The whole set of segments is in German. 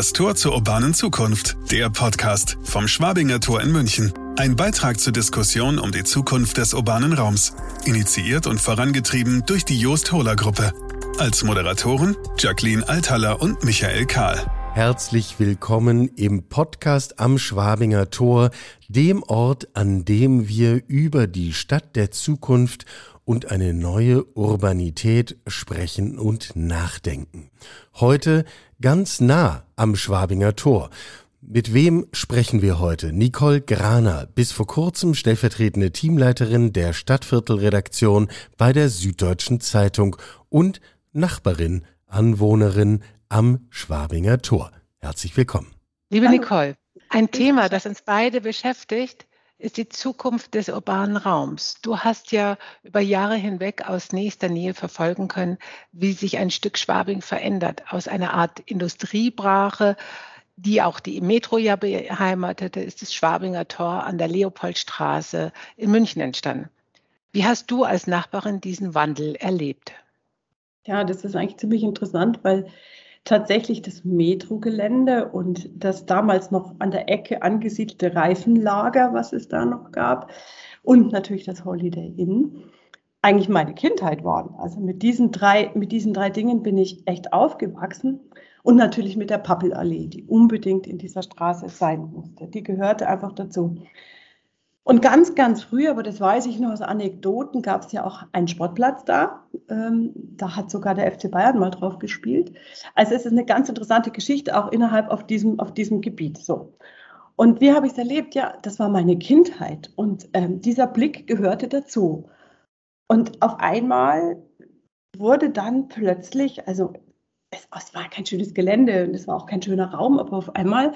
Das Tor zur urbanen Zukunft, der Podcast vom Schwabinger Tor in München. Ein Beitrag zur Diskussion um die Zukunft des urbanen Raums. Initiiert und vorangetrieben durch die Joost Hohler Gruppe. Als Moderatoren Jacqueline Althaller und Michael Kahl. Herzlich willkommen im Podcast am Schwabinger Tor, dem Ort, an dem wir über die Stadt der Zukunft und eine neue Urbanität sprechen und nachdenken. Heute ganz nah am Schwabinger Tor. Mit wem sprechen wir heute? Nicole Graner, bis vor kurzem stellvertretende Teamleiterin der Stadtviertelredaktion bei der Süddeutschen Zeitung und Nachbarin, Anwohnerin am Schwabinger Tor. Herzlich willkommen. Liebe Nicole, ein Thema, das uns beide beschäftigt, ist die Zukunft des urbanen Raums. Du hast ja über Jahre hinweg aus nächster Nähe verfolgen können, wie sich ein Stück Schwabing verändert. Aus einer Art Industriebrache, die auch die Metro ja beheimatete, ist das Schwabinger Tor an der Leopoldstraße in München entstanden. Wie hast du als Nachbarin diesen Wandel erlebt? Ja, das ist eigentlich ziemlich interessant, weil tatsächlich das Metrogelände und das damals noch an der Ecke angesiedelte Reifenlager, was es da noch gab, und natürlich das Holiday Inn eigentlich meine Kindheit waren. Also mit diesen drei, mit diesen drei Dingen bin ich echt aufgewachsen. Und natürlich mit der Pappelallee, die unbedingt in dieser Straße sein musste. Die gehörte einfach dazu. Und ganz, ganz früh, aber das weiß ich noch aus Anekdoten, gab es ja auch einen Sportplatz da. Ähm, da hat sogar der FC Bayern mal drauf gespielt. Also es ist eine ganz interessante Geschichte, auch innerhalb auf diesem, auf diesem Gebiet. So. Und wie habe ich es erlebt? Ja, das war meine Kindheit. Und ähm, dieser Blick gehörte dazu. Und auf einmal wurde dann plötzlich, also es, es war kein schönes Gelände und es war auch kein schöner Raum, aber auf einmal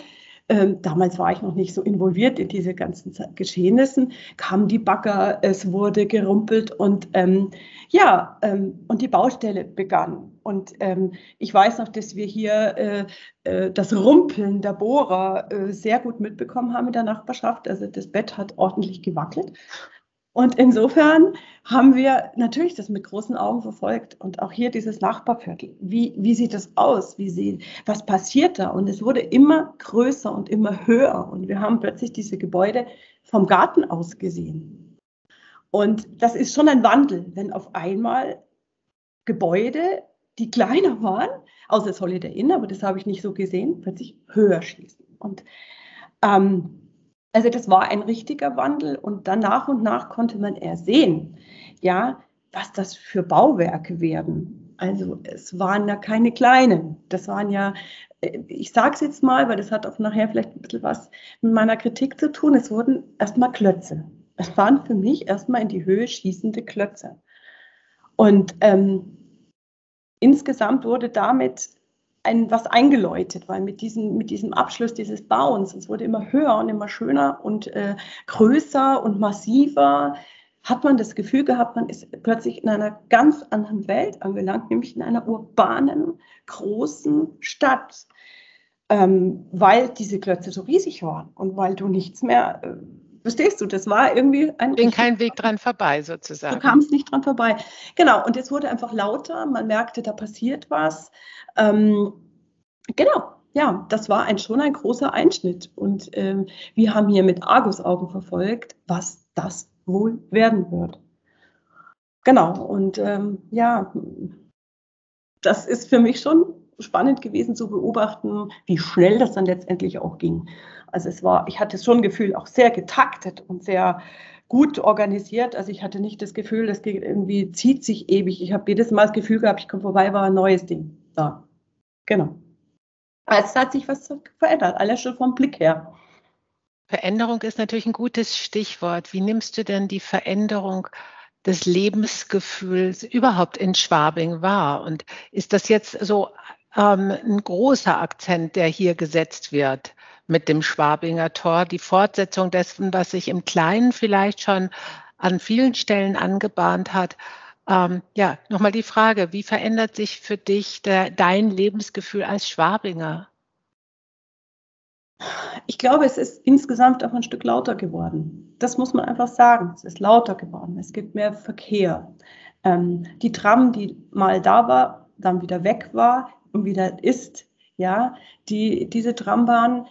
ähm, damals war ich noch nicht so involviert in diese ganzen Geschehnissen, kamen die Bagger, es wurde gerumpelt und ähm, ja, ähm, und die Baustelle begann. Und ähm, ich weiß noch, dass wir hier äh, äh, das Rumpeln der Bohrer äh, sehr gut mitbekommen haben in der Nachbarschaft. Also das Bett hat ordentlich gewackelt. Und insofern haben wir natürlich das mit großen Augen verfolgt und auch hier dieses Nachbarviertel. Wie, wie sieht das aus? Wie sieht, was passiert da? Und es wurde immer größer und immer höher und wir haben plötzlich diese Gebäude vom Garten aus gesehen. Und das ist schon ein Wandel, wenn auf einmal Gebäude, die kleiner waren, außer das Inn, aber das habe ich nicht so gesehen, plötzlich höher schießen. Und ähm, also das war ein richtiger Wandel und dann nach und nach konnte man ersehen, ja, was das für Bauwerke werden. Also es waren ja keine kleinen. Das waren ja, äh, ich sage es jetzt mal, weil das hat auch nachher vielleicht ein bisschen was mit meiner Kritik zu tun. Es wurden erstmal Klötze. Es waren für mich erstmal in die Höhe schießende Klötze. Und ähm, insgesamt wurde damit ein, was eingeläutet, weil mit diesem, mit diesem Abschluss dieses Bauens, es wurde immer höher und immer schöner und äh, größer und massiver, hat man das Gefühl gehabt, man ist plötzlich in einer ganz anderen Welt angelangt, nämlich in einer urbanen, großen Stadt, ähm, weil diese Klötze so riesig waren und weil du nichts mehr, äh, verstehst du, das war irgendwie ein... Ging kein Weg dran vorbei sozusagen. Du kamst nicht dran vorbei. Genau, und es wurde einfach lauter, man merkte, da passiert was. Ähm, genau, ja, das war ein, schon ein großer Einschnitt. Und ähm, wir haben hier mit Argusaugen verfolgt, was das wohl werden wird. Genau, und ähm, ja, das ist für mich schon spannend gewesen zu beobachten, wie schnell das dann letztendlich auch ging. Also es war, ich hatte schon ein Gefühl, auch sehr getaktet und sehr gut organisiert. Also ich hatte nicht das Gefühl, das irgendwie zieht sich ewig. Ich habe jedes Mal das Gefühl gehabt, ich komme vorbei, war ein neues Ding da. Genau. Also es hat sich was verändert, alles schon vom Blick her. Veränderung ist natürlich ein gutes Stichwort. Wie nimmst du denn die Veränderung des Lebensgefühls überhaupt in Schwabing wahr? Und ist das jetzt so ähm, ein großer Akzent, der hier gesetzt wird mit dem Schwabinger Tor, die Fortsetzung dessen, was sich im Kleinen vielleicht schon an vielen Stellen angebahnt hat? Ähm, ja, nochmal die Frage, wie verändert sich für dich der, dein Lebensgefühl als Schwabinger? Ich glaube, es ist insgesamt auch ein Stück lauter geworden. Das muss man einfach sagen. Es ist lauter geworden. Es gibt mehr Verkehr. Ähm, die Tram, die mal da war, dann wieder weg war wieder ist, Ja, die, diese Trambahn,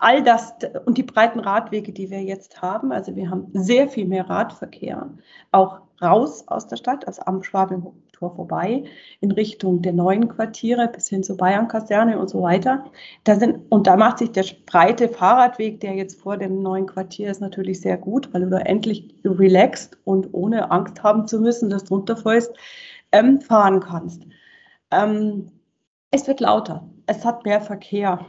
all das und die breiten Radwege, die wir jetzt haben. Also wir haben sehr viel mehr Radverkehr, auch raus aus der Stadt, also am Schwabing-Tor vorbei, in Richtung der neuen Quartiere bis hin zur Bayern-Kaserne und so weiter. Da sind, und da macht sich der breite Fahrradweg, der jetzt vor dem neuen Quartier ist, natürlich sehr gut, weil du da endlich relaxed und ohne Angst haben zu müssen, dass du runterfällst, ähm, fahren kannst. Ähm, es wird lauter, es hat mehr Verkehr.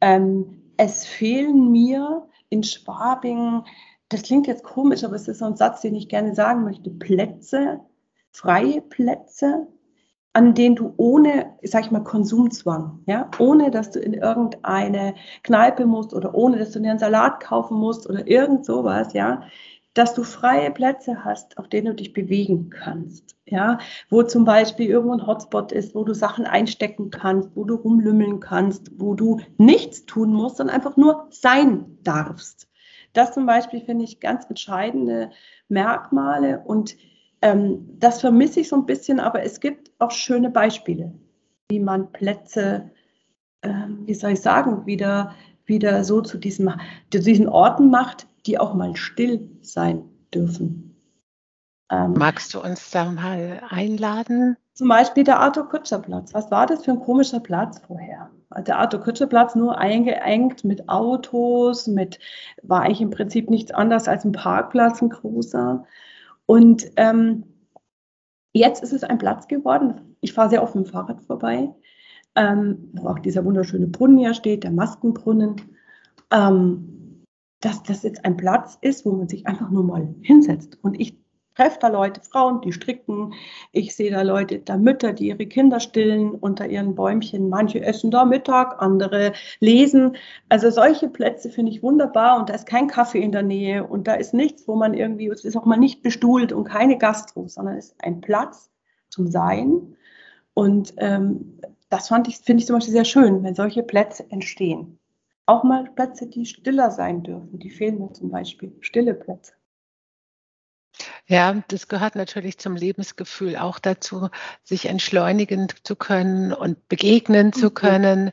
Ähm, es fehlen mir in Schwabing, das klingt jetzt komisch, aber es ist so ein Satz, den ich gerne sagen möchte, Plätze, freie Plätze, an denen du ohne, sag ich mal, Konsumzwang, ja, ohne dass du in irgendeine Kneipe musst oder ohne dass du dir einen Salat kaufen musst oder irgend sowas, ja, dass du freie Plätze hast, auf denen du dich bewegen kannst. Ja, wo zum Beispiel irgendwo ein Hotspot ist, wo du Sachen einstecken kannst, wo du rumlümmeln kannst, wo du nichts tun musst, sondern einfach nur sein darfst. Das zum Beispiel finde ich ganz entscheidende Merkmale und ähm, das vermisse ich so ein bisschen, aber es gibt auch schöne Beispiele, wie man Plätze, ähm, wie soll ich sagen, wieder, wieder so zu, diesem, zu diesen Orten macht, die auch mal still sein dürfen. Ähm, Magst du uns da mal einladen? Zum Beispiel der Arthur Kutscher Platz. Was war das für ein komischer Platz vorher? Der Arthur Kutscher Platz nur eingeengt mit Autos, mit, war eigentlich im Prinzip nichts anderes als ein Parkplatz, ein großer. Und ähm, jetzt ist es ein Platz geworden. Ich fahre sehr oft mit dem Fahrrad vorbei, ähm, wo auch dieser wunderschöne Brunnen ja steht, der Maskenbrunnen. Ähm, dass das jetzt ein Platz ist, wo man sich einfach nur mal hinsetzt. Und ich treffe da Leute, Frauen, die stricken. Ich sehe da Leute, da Mütter, die ihre Kinder stillen unter ihren Bäumchen. Manche essen da Mittag, andere lesen. Also solche Plätze finde ich wunderbar und da ist kein Kaffee in der Nähe und da ist nichts, wo man irgendwie, es ist auch mal nicht bestuhlt und keine Gastro, sondern es ist ein Platz zum Sein. Und ähm, das fand ich, finde ich zum Beispiel sehr schön, wenn solche Plätze entstehen. Auch mal Plätze, die stiller sein dürfen. Die fehlen mir zum Beispiel. Stille Plätze. Ja, das gehört natürlich zum Lebensgefühl auch dazu, sich entschleunigen zu können und begegnen zu mhm. können.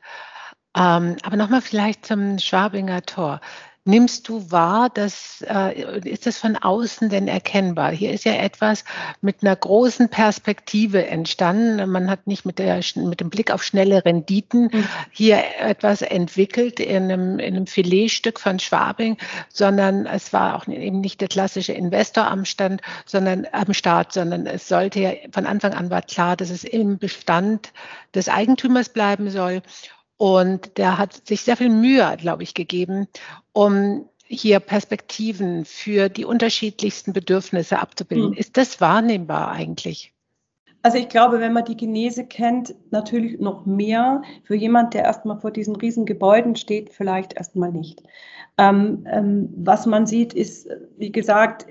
Ähm, aber nochmal vielleicht zum Schwabinger Tor. Nimmst du wahr, dass äh, ist das von außen denn erkennbar? Hier ist ja etwas mit einer großen Perspektive entstanden. Man hat nicht mit, der, mit dem Blick auf schnelle Renditen mhm. hier etwas entwickelt in einem, in einem Filetstück von Schwabing, sondern es war auch eben nicht der klassische Investor am Stand, sondern am Start, sondern es sollte ja von Anfang an war klar, dass es im Bestand des Eigentümers bleiben soll. Und der hat sich sehr viel Mühe, glaube ich, gegeben, um hier Perspektiven für die unterschiedlichsten Bedürfnisse abzubilden. Mhm. Ist das wahrnehmbar eigentlich? Also ich glaube, wenn man die Genese kennt, natürlich noch mehr. Für jemand, der erstmal vor diesen riesen Gebäuden steht, vielleicht erstmal nicht. Ähm, ähm, was man sieht, ist, wie gesagt,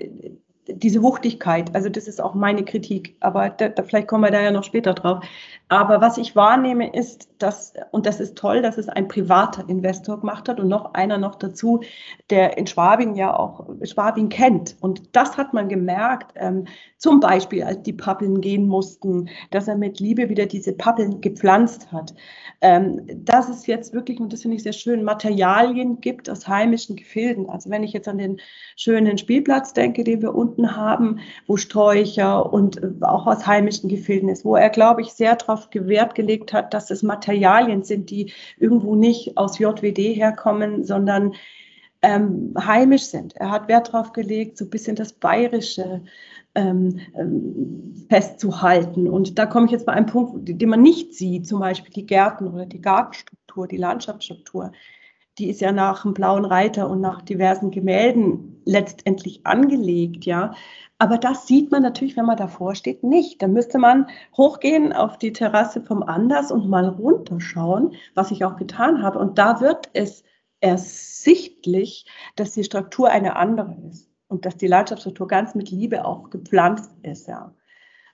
diese Wuchtigkeit, also das ist auch meine Kritik, aber da, da, vielleicht kommen wir da ja noch später drauf. Aber was ich wahrnehme ist, dass, und das ist toll, dass es ein privater Investor gemacht hat und noch einer noch dazu, der in Schwabing ja auch Schwabing kennt. Und das hat man gemerkt, ähm, zum Beispiel als die Pappeln gehen mussten, dass er mit Liebe wieder diese Pappeln gepflanzt hat. Ähm, dass es jetzt wirklich, und das finde ich sehr schön, Materialien gibt aus heimischen Gefilden. Also wenn ich jetzt an den schönen Spielplatz denke, den wir unten haben, wo Sträucher und auch aus heimischen Gefilden ist, wo er, glaube ich, sehr darauf Wert gelegt hat, dass es Materialien sind, die irgendwo nicht aus JWD herkommen, sondern ähm, heimisch sind. Er hat Wert darauf gelegt, so ein bisschen das Bayerische ähm, ähm, festzuhalten. Und da komme ich jetzt bei einem Punkt, den man nicht sieht, zum Beispiel die Gärten oder die Gartenstruktur, die Landschaftsstruktur. Die ist ja nach dem Blauen Reiter und nach diversen Gemälden letztendlich angelegt, ja. Aber das sieht man natürlich, wenn man davor steht, nicht. Da müsste man hochgehen auf die Terrasse vom Anders und mal runterschauen, was ich auch getan habe. Und da wird es ersichtlich, dass die Struktur eine andere ist und dass die Landschaftsstruktur ganz mit Liebe auch gepflanzt ist. Ja.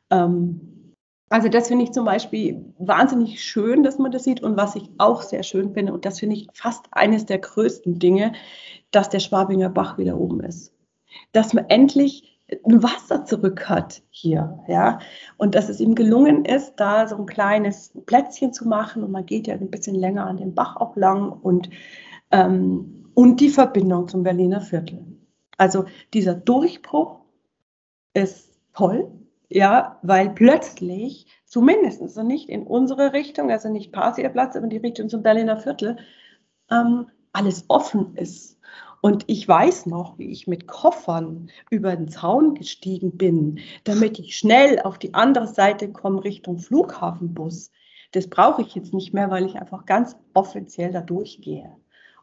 Ähm, also das finde ich zum Beispiel wahnsinnig schön, dass man das sieht. Und was ich auch sehr schön finde, und das finde ich fast eines der größten Dinge, dass der Schwabinger Bach wieder oben ist. Dass man endlich ein Wasser zurück hat hier, ja. Und dass es ihm gelungen ist, da so ein kleines Plätzchen zu machen und man geht ja ein bisschen länger an dem Bach auch lang und, ähm, und die Verbindung zum Berliner Viertel. Also dieser Durchbruch ist toll, ja, weil plötzlich, zumindest so nicht in unsere Richtung, also nicht Pasierplatz, aber in die Richtung zum Berliner Viertel, ähm, alles offen ist und ich weiß noch, wie ich mit Koffern über den Zaun gestiegen bin, damit ich schnell auf die andere Seite komme Richtung Flughafenbus. Das brauche ich jetzt nicht mehr, weil ich einfach ganz offiziell da durchgehe.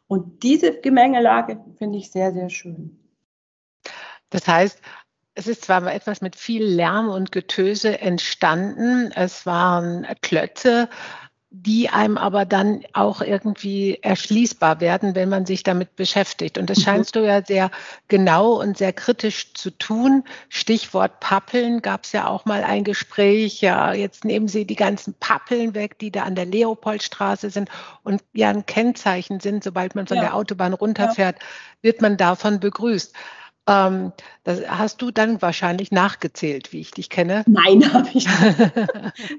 Und diese Gemengelage finde ich sehr, sehr schön. Das heißt, es ist zwar etwas mit viel Lärm und Getöse entstanden. Es waren Klötze, die einem aber dann auch irgendwie erschließbar werden, wenn man sich damit beschäftigt. Und das mhm. scheinst du ja sehr genau und sehr kritisch zu tun. Stichwort Pappeln gab es ja auch mal ein Gespräch. Ja, jetzt nehmen Sie die ganzen Pappeln weg, die da an der Leopoldstraße sind und ja ein Kennzeichen sind. Sobald man von ja. der Autobahn runterfährt, ja. wird man davon begrüßt. Ähm, das hast du dann wahrscheinlich nachgezählt, wie ich dich kenne. Nein, habe ich,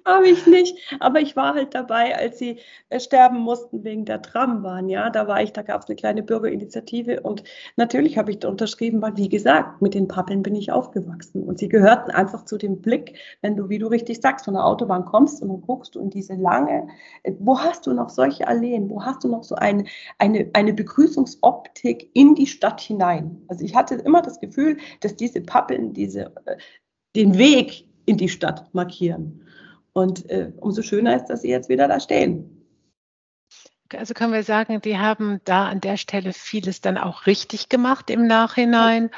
hab ich nicht. Aber ich war halt dabei, als sie äh, sterben mussten wegen der Trambahn. Ja, da war ich, da gab es eine kleine Bürgerinitiative und natürlich habe ich da unterschrieben, weil wie gesagt, mit den Pappeln bin ich aufgewachsen und sie gehörten einfach zu dem Blick, wenn du, wie du richtig sagst, von der Autobahn kommst und dann guckst du in diese lange, äh, wo hast du noch solche Alleen, wo hast du noch so eine, eine, eine Begrüßungsoptik in die Stadt hinein? Also ich hatte immer das Gefühl, dass diese Pappeln diese, äh, den Weg in die Stadt markieren. Und äh, umso schöner ist, dass sie jetzt wieder da stehen. Also können wir sagen, die haben da an der Stelle vieles dann auch richtig gemacht im Nachhinein.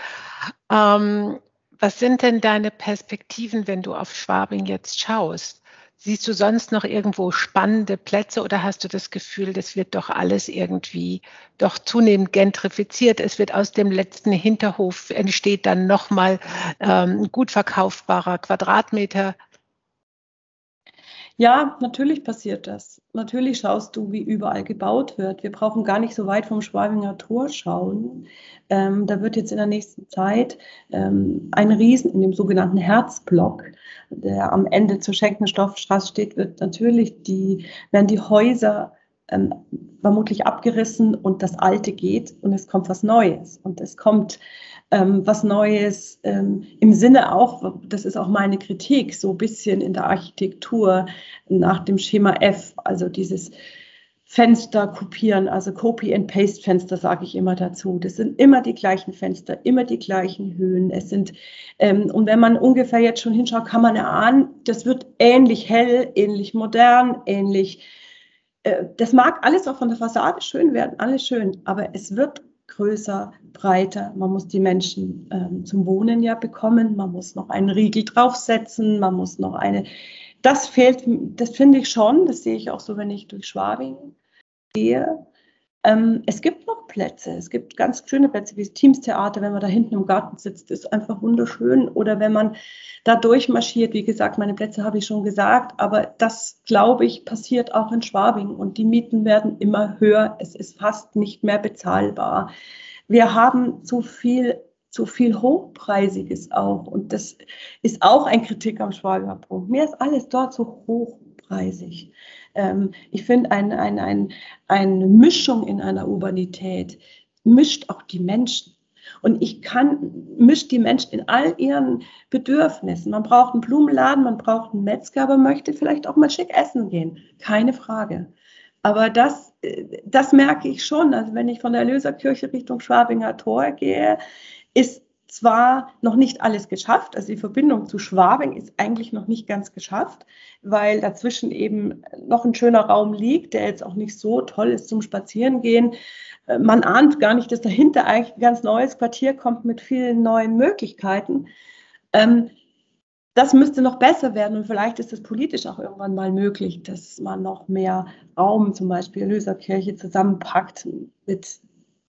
Ähm, was sind denn deine Perspektiven, wenn du auf Schwabing jetzt schaust? Siehst du sonst noch irgendwo spannende Plätze oder hast du das Gefühl, das wird doch alles irgendwie doch zunehmend gentrifiziert? Es wird aus dem letzten Hinterhof entsteht dann nochmal ähm, gut verkaufbarer Quadratmeter ja, natürlich passiert das. Natürlich schaust du, wie überall gebaut wird. Wir brauchen gar nicht so weit vom Schwabinger Tor schauen. Ähm, da wird jetzt in der nächsten Zeit ähm, ein Riesen in dem sogenannten Herzblock, der am Ende zur Schenkenstoffstraße steht, wird natürlich die, werden die Häuser ähm, vermutlich abgerissen und das Alte geht und es kommt was Neues. Und es kommt ähm, was Neues ähm, im Sinne auch, das ist auch meine Kritik, so ein bisschen in der Architektur nach dem Schema F, also dieses Fenster kopieren, also Copy-and-Paste-Fenster sage ich immer dazu. Das sind immer die gleichen Fenster, immer die gleichen Höhen. Es sind, ähm, und wenn man ungefähr jetzt schon hinschaut, kann man erahnen, das wird ähnlich hell, ähnlich modern, ähnlich. Äh, das mag alles auch von der Fassade schön werden, alles schön, aber es wird größer, breiter. Man muss die Menschen ähm, zum Wohnen ja bekommen. Man muss noch einen Riegel draufsetzen. Man muss noch eine. Das fehlt, das finde ich schon. Das sehe ich auch so, wenn ich durch Schwabing gehe. Ähm, es gibt noch Plätze. Es gibt ganz schöne Plätze wie das Teamstheater, wenn man da hinten im Garten sitzt, ist einfach wunderschön. Oder wenn man da durchmarschiert, wie gesagt, meine Plätze habe ich schon gesagt, aber das, glaube ich, passiert auch in Schwabing und die Mieten werden immer höher. Es ist fast nicht mehr bezahlbar. Wir haben zu viel zu viel Hochpreisiges auch. Und das ist auch ein Kritik am Schwabinger Punkt. Mir ist alles dort so hochpreisig. Ähm, ich finde, ein, ein, ein, eine Mischung in einer Urbanität mischt auch die Menschen. Und ich kann, mischt die Menschen in all ihren Bedürfnissen. Man braucht einen Blumenladen, man braucht einen Metzger, aber möchte vielleicht auch mal schick essen gehen. Keine Frage. Aber das, äh, das merke ich schon. Also wenn ich von der Erlöserkirche Richtung Schwabinger Tor gehe, ist zwar noch nicht alles geschafft, also die Verbindung zu Schwabing ist eigentlich noch nicht ganz geschafft, weil dazwischen eben noch ein schöner Raum liegt, der jetzt auch nicht so toll ist zum Spazierengehen. Äh, man ahnt gar nicht, dass dahinter eigentlich ein ganz neues Quartier kommt mit vielen neuen Möglichkeiten. Ähm, das müsste noch besser werden und vielleicht ist es politisch auch irgendwann mal möglich, dass man noch mehr Raum, zum Beispiel Löserkirche, zusammenpackt mit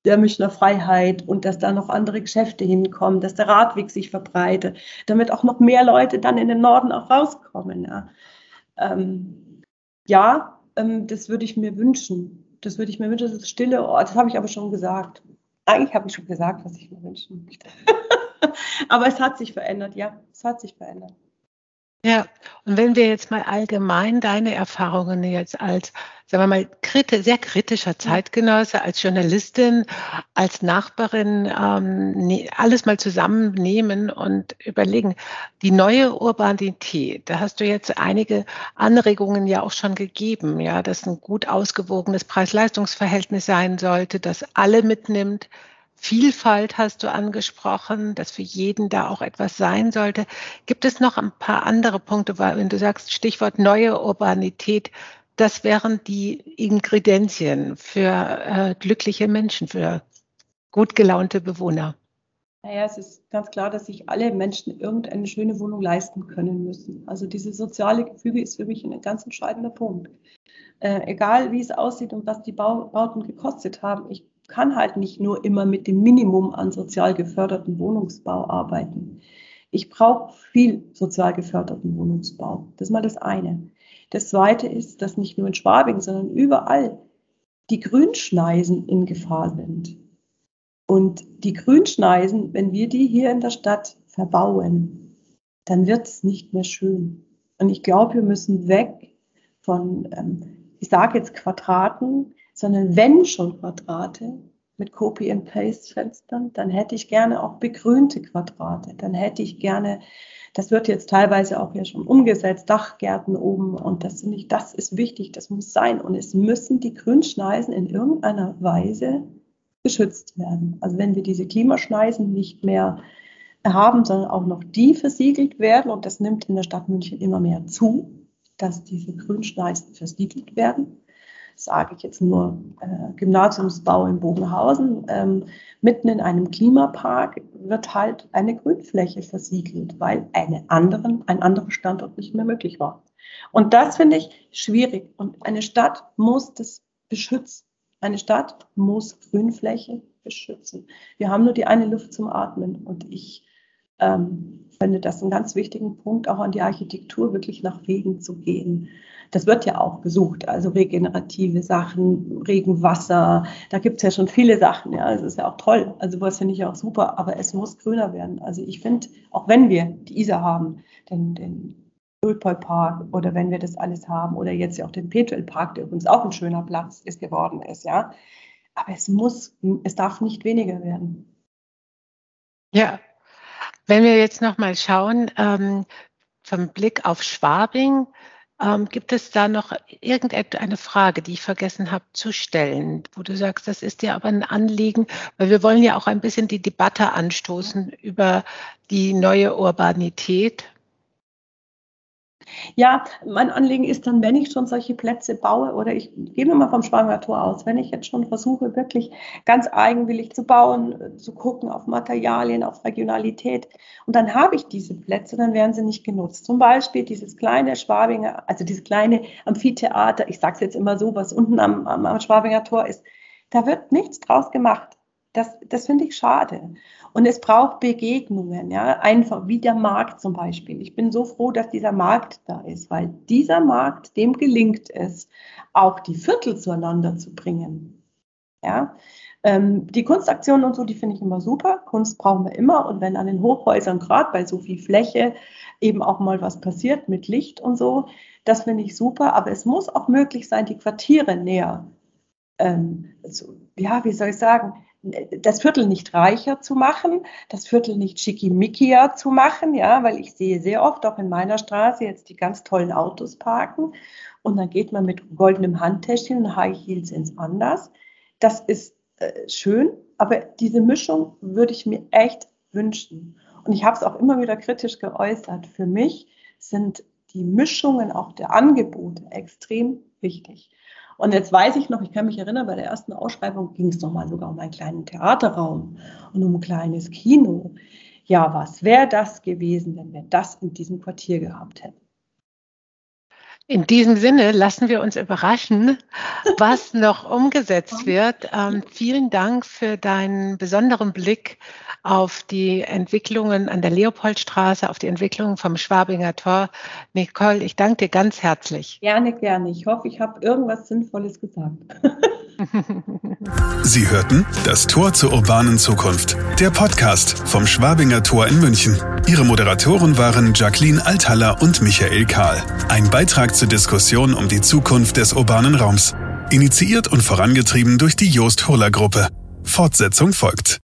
der Münchner Freiheit und dass da noch andere Geschäfte hinkommen, dass der Radweg sich verbreitet, damit auch noch mehr Leute dann in den Norden auch rauskommen. Ja, ähm, ja ähm, das würde ich mir wünschen. Das würde ich mir wünschen, das ist stille Ort. Das habe ich aber schon gesagt. Eigentlich habe ich schon gesagt, was ich mir wünschen möchte. Aber es hat sich verändert, ja, es hat sich verändert. Ja, und wenn wir jetzt mal allgemein deine Erfahrungen jetzt als, sagen wir mal, kriti sehr kritischer Zeitgenosse, als Journalistin, als Nachbarin, ähm, ne, alles mal zusammennehmen und überlegen, die neue Urbanität, da hast du jetzt einige Anregungen ja auch schon gegeben, ja, dass ein gut ausgewogenes Preis-Leistungs-Verhältnis sein sollte, das alle mitnimmt, Vielfalt hast du angesprochen, dass für jeden da auch etwas sein sollte. Gibt es noch ein paar andere Punkte, weil wenn du sagst, Stichwort neue Urbanität, das wären die Ingredienzien für äh, glückliche Menschen, für gut gelaunte Bewohner? Naja, es ist ganz klar, dass sich alle Menschen irgendeine schöne Wohnung leisten können müssen. Also dieses soziale Gefüge ist für mich ein ganz entscheidender Punkt. Äh, egal wie es aussieht und was die Bauten gekostet haben, ich kann halt nicht nur immer mit dem Minimum an sozial geförderten Wohnungsbau arbeiten. Ich brauche viel sozial geförderten Wohnungsbau. Das ist mal das eine. Das zweite ist, dass nicht nur in Schwabing, sondern überall die Grünschneisen in Gefahr sind. Und die Grünschneisen, wenn wir die hier in der Stadt verbauen, dann wird es nicht mehr schön. Und ich glaube, wir müssen weg von, ähm, ich sage jetzt Quadraten, sondern wenn schon Quadrate mit Copy-and-Paste-Fenstern, dann hätte ich gerne auch begrünte Quadrate. Dann hätte ich gerne, das wird jetzt teilweise auch ja schon umgesetzt, Dachgärten oben und das, nicht, das ist wichtig, das muss sein. Und es müssen die Grünschneisen in irgendeiner Weise geschützt werden. Also wenn wir diese Klimaschneisen nicht mehr haben, sondern auch noch die versiegelt werden, und das nimmt in der Stadt München immer mehr zu, dass diese Grünschneisen versiegelt werden, sage ich jetzt nur äh, Gymnasiumsbau in Bogenhausen, ähm, mitten in einem Klimapark wird halt eine Grünfläche versiegelt, weil eine anderen, ein anderer Standort nicht mehr möglich war. Und das finde ich schwierig. Und eine Stadt muss das beschützen. Eine Stadt muss Grünfläche beschützen. Wir haben nur die eine Luft zum Atmen. Und ich ähm, finde das einen ganz wichtigen Punkt, auch an die Architektur wirklich nach Wegen zu gehen. Das wird ja auch gesucht, also regenerative Sachen, Regenwasser, da gibt es ja schon viele Sachen, ja, das ist ja auch toll, also was finde ich auch super, aber es muss grüner werden. Also ich finde, auch wenn wir die Isar haben, den, den Ölpol-Park oder wenn wir das alles haben oder jetzt ja auch den Petuel-Park, der übrigens auch ein schöner Platz ist geworden ist, ja, aber es muss, es darf nicht weniger werden. Ja, wenn wir jetzt nochmal schauen, ähm, vom Blick auf Schwabing, ähm, gibt es da noch irgendeine Frage, die ich vergessen habe zu stellen, wo du sagst, das ist dir aber ein Anliegen, weil wir wollen ja auch ein bisschen die Debatte anstoßen über die neue Urbanität ja, mein Anliegen ist dann, wenn ich schon solche Plätze baue oder ich gehe mir mal vom Schwanger Tor aus, wenn ich jetzt schon versuche, wirklich ganz eigenwillig zu bauen, zu gucken auf Materialien, auf Regionalität und dann habe ich diese Plätze, dann werden sie nicht genutzt. Zum Beispiel dieses kleine Schwabinger, also dieses kleine Amphitheater, ich sage es jetzt immer so, was unten am, am Schwabinger Tor ist, da wird nichts draus gemacht. Das, das finde ich schade. Und es braucht Begegnungen, ja, einfach wie der Markt zum Beispiel. Ich bin so froh, dass dieser Markt da ist, weil dieser Markt, dem gelingt es, auch die Viertel zueinander zu bringen. Ja, ähm, die Kunstaktionen und so, die finde ich immer super. Kunst brauchen wir immer. Und wenn an den Hochhäusern, gerade bei so viel Fläche, eben auch mal was passiert mit Licht und so, das finde ich super. Aber es muss auch möglich sein, die Quartiere näher, ähm, so, ja, wie soll ich sagen, das Viertel nicht reicher zu machen, das Viertel nicht schickimickier zu machen, ja, weil ich sehe sehr oft auch in meiner Straße jetzt die ganz tollen Autos parken und dann geht man mit goldenem Handtäschchen und High Heels ins Anders. Das ist äh, schön, aber diese Mischung würde ich mir echt wünschen. Und ich habe es auch immer wieder kritisch geäußert. Für mich sind die Mischungen auch der Angebote extrem wichtig. Und jetzt weiß ich noch, ich kann mich erinnern, bei der ersten Ausschreibung ging es nochmal sogar um einen kleinen Theaterraum und um ein kleines Kino. Ja, was wäre das gewesen, wenn wir das in diesem Quartier gehabt hätten? In diesem Sinne lassen wir uns überraschen, was noch umgesetzt wird. Ähm, vielen Dank für deinen besonderen Blick auf die Entwicklungen an der Leopoldstraße, auf die Entwicklungen vom Schwabinger Tor. Nicole, ich danke dir ganz herzlich. Gerne, gerne. Ich hoffe, ich habe irgendwas Sinnvolles gesagt. Sie hörten das Tor zur urbanen Zukunft, der Podcast vom Schwabinger Tor in München. Ihre Moderatoren waren Jacqueline Althaller und Michael Kahl. Ein Beitrag zur Diskussion um die Zukunft des urbanen Raums. Initiiert und vorangetrieben durch die Joost Hurler Gruppe. Fortsetzung folgt.